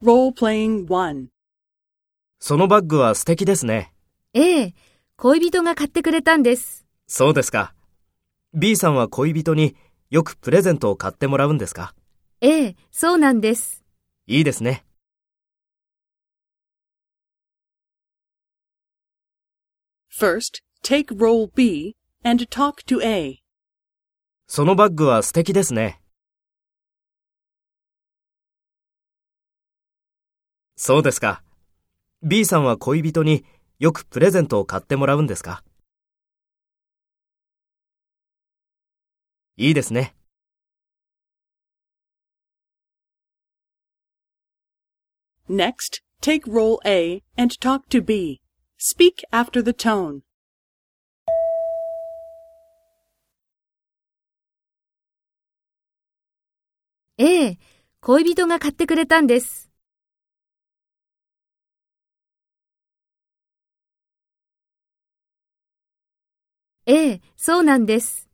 そのバッグは素敵ですね。ええ、恋人が買ってくれたんです。そうですか。B さんは恋人によくプレゼントを買ってもらうんですか？ええ、そうなんです。いいですね。First, take role B and talk to A. そのバッグは素敵ですね。そうですか。B さんは恋人によくプレゼントを買ってもらうんですか？いいですね。Next, take role A and talk to B. Speak after the tone. ええ、恋人が買ってくれたんです。ええ、そうなんです。